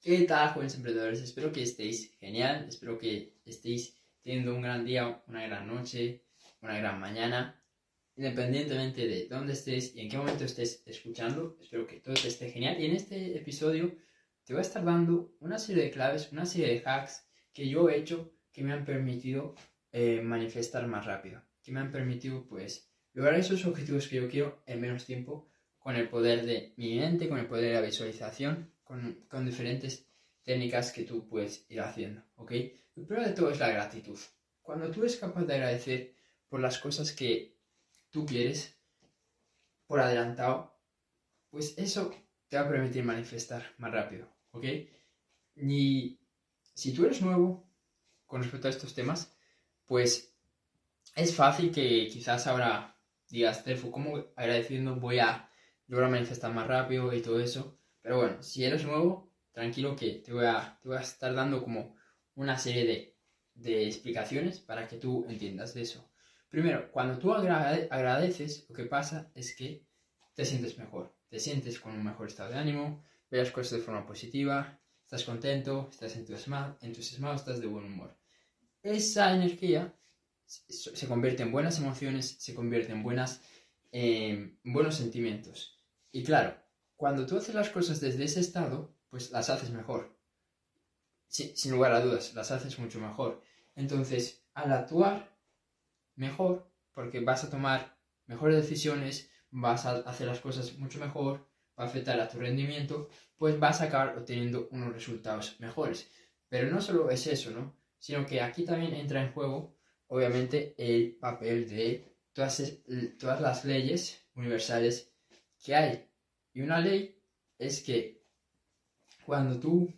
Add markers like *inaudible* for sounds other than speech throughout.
¿Qué tal, jóvenes emprendedores? Espero que estéis genial, espero que estéis teniendo un gran día, una gran noche, una gran mañana, independientemente de dónde estés y en qué momento estés escuchando. Espero que todo esté genial. Y en este episodio te voy a estar dando una serie de claves, una serie de hacks que yo he hecho que me han permitido eh, manifestar más rápido, que me han permitido pues lograr esos objetivos que yo quiero en menos tiempo con el poder de mi mente, con el poder de la visualización con, diferentes técnicas que tú puedes ir haciendo, ¿ok? Lo primero de todo es la gratitud. Cuando tú eres capaz de agradecer por las cosas que tú quieres, por adelantado, pues eso te va a permitir manifestar más rápido, ¿ok? Y si tú eres nuevo con respecto a estos temas, pues es fácil que quizás ahora digas, Terfo, ¿cómo agradeciendo voy a lograr manifestar más rápido y todo eso? Pero bueno, si eres nuevo, tranquilo que te voy a, te voy a estar dando como una serie de, de explicaciones para que tú entiendas de eso. Primero, cuando tú agradeces, lo que pasa es que te sientes mejor, te sientes con un mejor estado de ánimo, ves las cosas de forma positiva, estás contento, estás entusiasmado, entusiasmado estás de buen humor. Esa energía se convierte en buenas emociones, se convierte en buenas, eh, buenos sentimientos. Y claro, cuando tú haces las cosas desde ese estado, pues las haces mejor. sin lugar a dudas, las haces mucho mejor. Entonces, al actuar mejor, porque vas a tomar mejores decisiones, vas a hacer las cosas mucho mejor, va a afectar a tu rendimiento, pues vas a acabar obteniendo unos resultados mejores. Pero no solo es eso, ¿no? Sino que aquí también entra en juego, obviamente, el papel de todas las leyes universales que hay. Y una ley es que cuando tú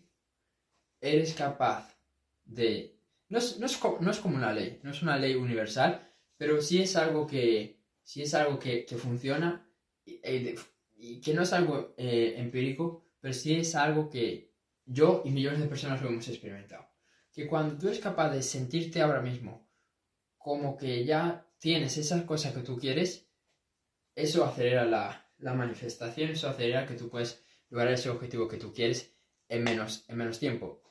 eres capaz de... No es, no, es, como una ley, no es una ley universal, pero sí es algo que, sí es algo que, funciona eh, y, que no es algo eh, empírico, pero sí es algo que yo y millones de personas lo hemos experimentado. Que cuando tú eres capaz de sentirte ahora mismo como que ya tienes esa cosa que tú quieres, eso acelera la, la manifestación, eso acelera que tú puedes lograr ese objetivo que tú quieres en menos, en menos tiempo.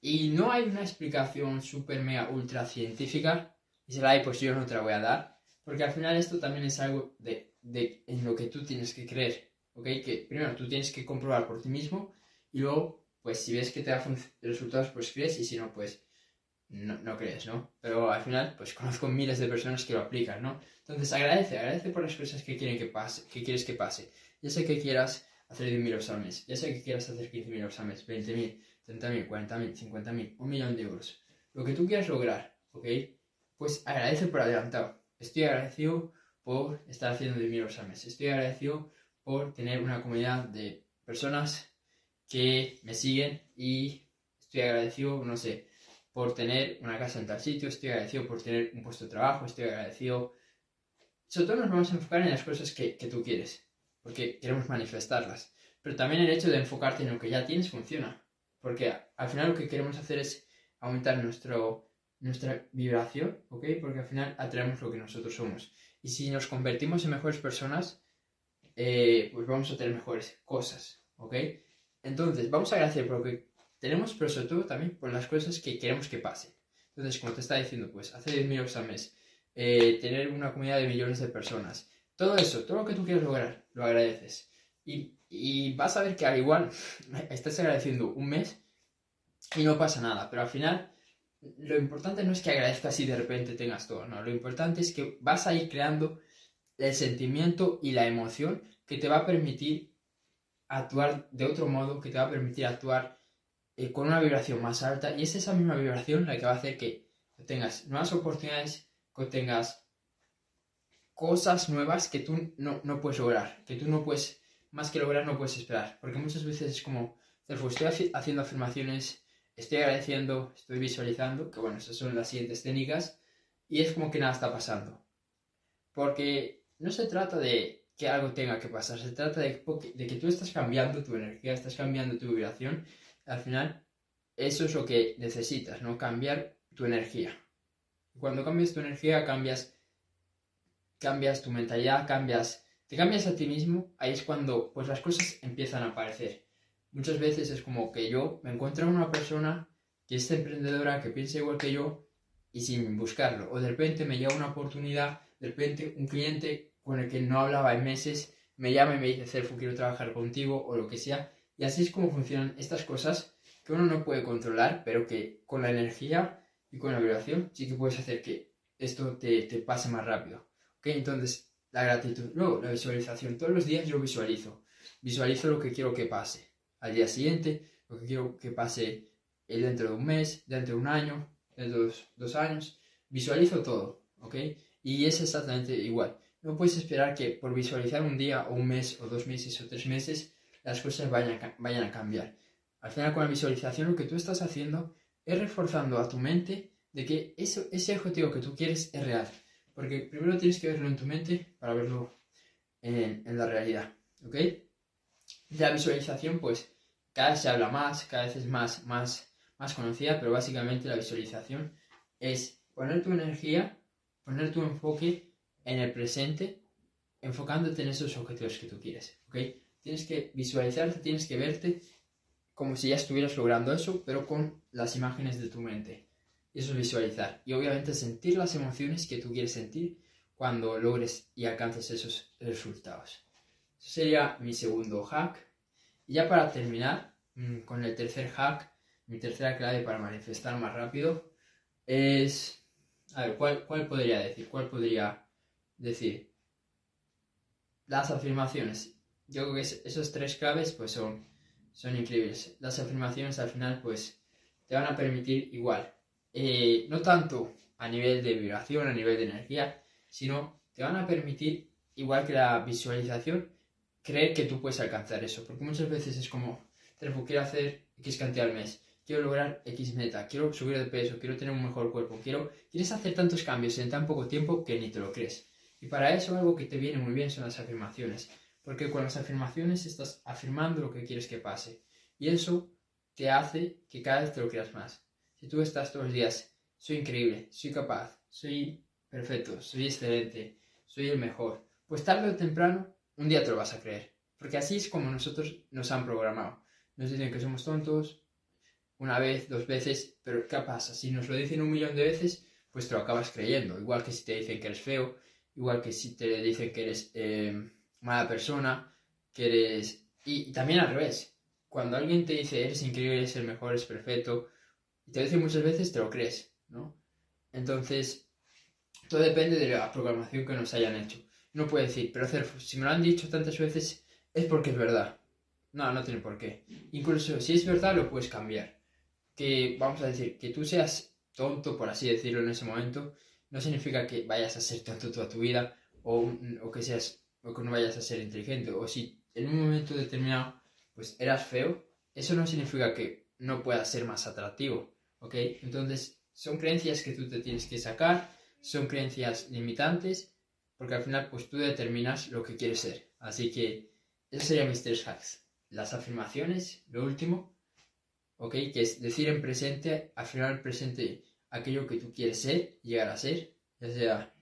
Y no hay una explicación super mega ultra científica, y si la hay, pues yo no te la voy a dar, porque al final esto también es algo de, de en lo que tú tienes que creer, ¿ok? Que primero tú tienes que comprobar por ti mismo, y luego, pues si ves que te da resultados, pues crees, y si no, pues no, no, crees, ¿no? Pero al final, pues conozco miles de personas que lo aplican, ¿no? Entonces agradece, agradece por las cosas que, quieren que, pase, que quieres que pase. Ya sé que quieras hacer 10.000 euros al mes, ya sé que quieras hacer 15.000 euros al mes, 20.000, 30.000, 40.000, 50.000, un millón de euros. Lo que tú quieras lograr, ¿ok? Pues agradece por adelantado. Estoy agradecido por estar haciendo 10.000 euros al mes. Estoy agradecido por tener una comunidad de personas que me siguen y estoy agradecido, no sé, por tener una casa en tal sitio, estoy agradecido por tener un puesto de trabajo, estoy agradecido. Sobre todo nos vamos a enfocar en las cosas que, que tú quieres, porque queremos manifestarlas. Pero también el hecho de enfocarte en lo que ya tienes funciona, porque al final lo que queremos hacer es aumentar nuestro, nuestra vibración, ¿ok? Porque al final atraemos lo que nosotros somos. Y si nos convertimos en mejores personas, eh, pues vamos a tener mejores cosas, ¿ok? Entonces, vamos a agradecer por lo tenemos, pero sobre todo también por las cosas que queremos que pasen. Entonces, como te está diciendo, pues hacer 10.000 euros al mes, eh, tener una comunidad de millones de personas, todo eso, todo lo que tú quieres lograr, lo agradeces. Y, y vas a ver que al igual *laughs* estás agradeciendo un mes y no pasa nada, pero al final lo importante no es que agradezcas y de repente tengas todo, no, lo importante es que vas a ir creando el sentimiento y la emoción que te va a permitir actuar de otro modo, que te va a permitir actuar eh, con una vibración más alta y es esa misma vibración la que va a hacer que tengas nuevas oportunidades, que tengas cosas nuevas que tú no, no, puedes lograr, que tú no puedes, más que lograr, no puedes esperar. Porque muchas veces es como, estoy haciendo afirmaciones, estoy agradeciendo, estoy visualizando, que bueno, esas son las siguientes técnicas, y es como que nada está pasando. Porque no se trata de que algo tenga que pasar, se trata de que tú estás cambiando tu energía, estás cambiando tu vibración al final, eso es lo que necesitas, ¿no? Cambiar tu energía. Cuando cambias tu energía, cambias, cambias tu mentalidad, cambias, te cambias a ti mismo, ahí es cuando pues las cosas empiezan a aparecer. muchas veces es como que yo me encuentro una persona que es emprendedora, que piensa igual que yo y sin buscarlo. O de repente me llega una oportunidad, de repente un cliente con el que no hablaba en meses me llama y me dice, Cerfu, quiero trabajar contigo o lo que sea. Y así es como funcionan estas cosas que uno no puede controlar, pero que con la energía y con la vibración sí que puedes hacer que esto te, pase más rápido. ¿Ok? Entonces, la gratitud. Luego, la visualización. Todos los días yo visualizo. Visualizo lo que quiero que pase al día siguiente, lo que quiero que pase dentro de un mes, dentro de un año, dentro de dos, años. Visualizo todo, ¿ok? Y es exactamente igual. No puedes esperar que por visualizar un día o un mes o dos meses o tres meses las cosas vayan a, vayan a cambiar. Al final con la visualización lo que tú estás haciendo es reforzando a tu mente de que eso, ese objetivo que tú quieres es real. Porque primero tienes que verlo en tu mente para verlo en, la realidad. ¿Ok? La visualización, pues, cada vez se habla más, cada vez es más, más, más conocida, pero básicamente la visualización es poner tu energía, poner tu enfoque en el presente, enfocándote en esos objetivos que tú quieres, ¿ok? Tienes que visualizarte, tienes que verte como si ya estuvieras logrando eso, pero con las imágenes de tu mente. Eso es visualizar. Y obviamente sentir las emociones que tú quieres sentir cuando logres y alcances esos resultados. Eso sería mi segundo hack. Y ya para terminar mm, con el tercer hack, mi tercera clave para manifestar más rápido es... A ver, ¿cuál, cuál podría decir? ¿Cuál podría decir? Las afirmaciones. Yo creo que esos tres claves pues son, son increíbles. Las afirmaciones al final pues te van a permitir igual. Eh, no tanto a nivel de vibración, a nivel de energía, sino te van a permitir, igual que la visualización, creer que tú puedes alcanzar eso. Porque muchas veces es como, quiero hacer X cantidad al mes, quiero lograr X meta, quiero subir de peso, quiero tener un mejor cuerpo, quiero, quieres hacer tantos cambios en tan poco tiempo que ni te lo crees. Y para eso algo que te viene muy bien son las afirmaciones. Porque con las afirmaciones estás afirmando lo que quieres que pase. Y eso te hace que cada vez te lo creas más. Si tú estás todos los días, soy increíble, soy capaz, soy perfecto, soy excelente, soy el mejor, pues tarde o temprano un día te lo vas a creer. Porque así es como nosotros nos han programado. Nos dicen que somos tontos una vez, dos veces, pero ¿qué pasa? Si nos lo dicen un millón de veces, pues te lo acabas creyendo. Igual que si te dicen que eres feo, igual que si te dicen que eres eh, mala persona, que eres... Y, también al revés. Cuando alguien te dice eres increíble, eres el mejor, eres perfecto, y te lo dice muchas veces, te lo crees, ¿no? Entonces, todo depende de la programación que nos hayan hecho no puede decir, pero si me lo han dicho tantas veces es porque es verdad. No, no tiene por qué. Incluso si es verdad, lo puedes cambiar. Que, vamos a decir, que tú seas tonto, por así decirlo, en ese momento, no significa que vayas a ser tonto toda tu vida o, o que seas o que no vayas a ser inteligente. O si en un momento determinado pues eras feo, eso no significa que no puedas ser más atractivo. ¿Ok? Entonces, son creencias que tú te tienes que sacar, son creencias limitantes porque al final pues tú determinas lo que quieres ser. Así que esos serían mis tres hacks. Las afirmaciones, lo último, ¿ok? Que es decir en presente, afirmar en presente aquello que tú quieres ser, llegar a ser, ya sea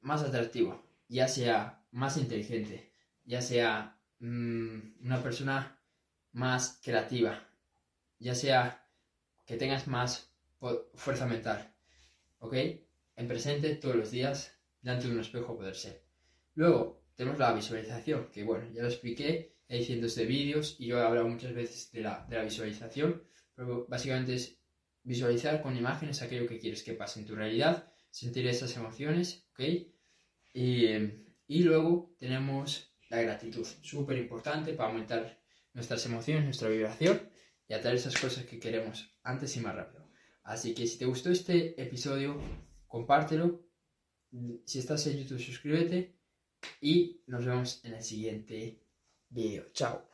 más atractivo, ya sea más inteligente, ya sea mm, una persona más creativa, ya sea que tengas más fuerza mental, ¿ok? en presente todos los días delante de un espejo poder ser. Luego tenemos la visualización, que bueno, ya lo expliqué, hay cientos de vídeos y yo he hablado muchas veces de la, visualización, pero básicamente es visualizar con imágenes aquello que quieres que pase en tu realidad, sentir esas emociones, ¿ok? Y, y luego tenemos la gratitud, súper importante para aumentar nuestras emociones, nuestra vibración y atraer esas cosas que queremos antes y más rápido. Así que si te gustó este episodio, compártelo. Si estás en YouTube, suscríbete. Y nos vemos en el siguiente video. Chao.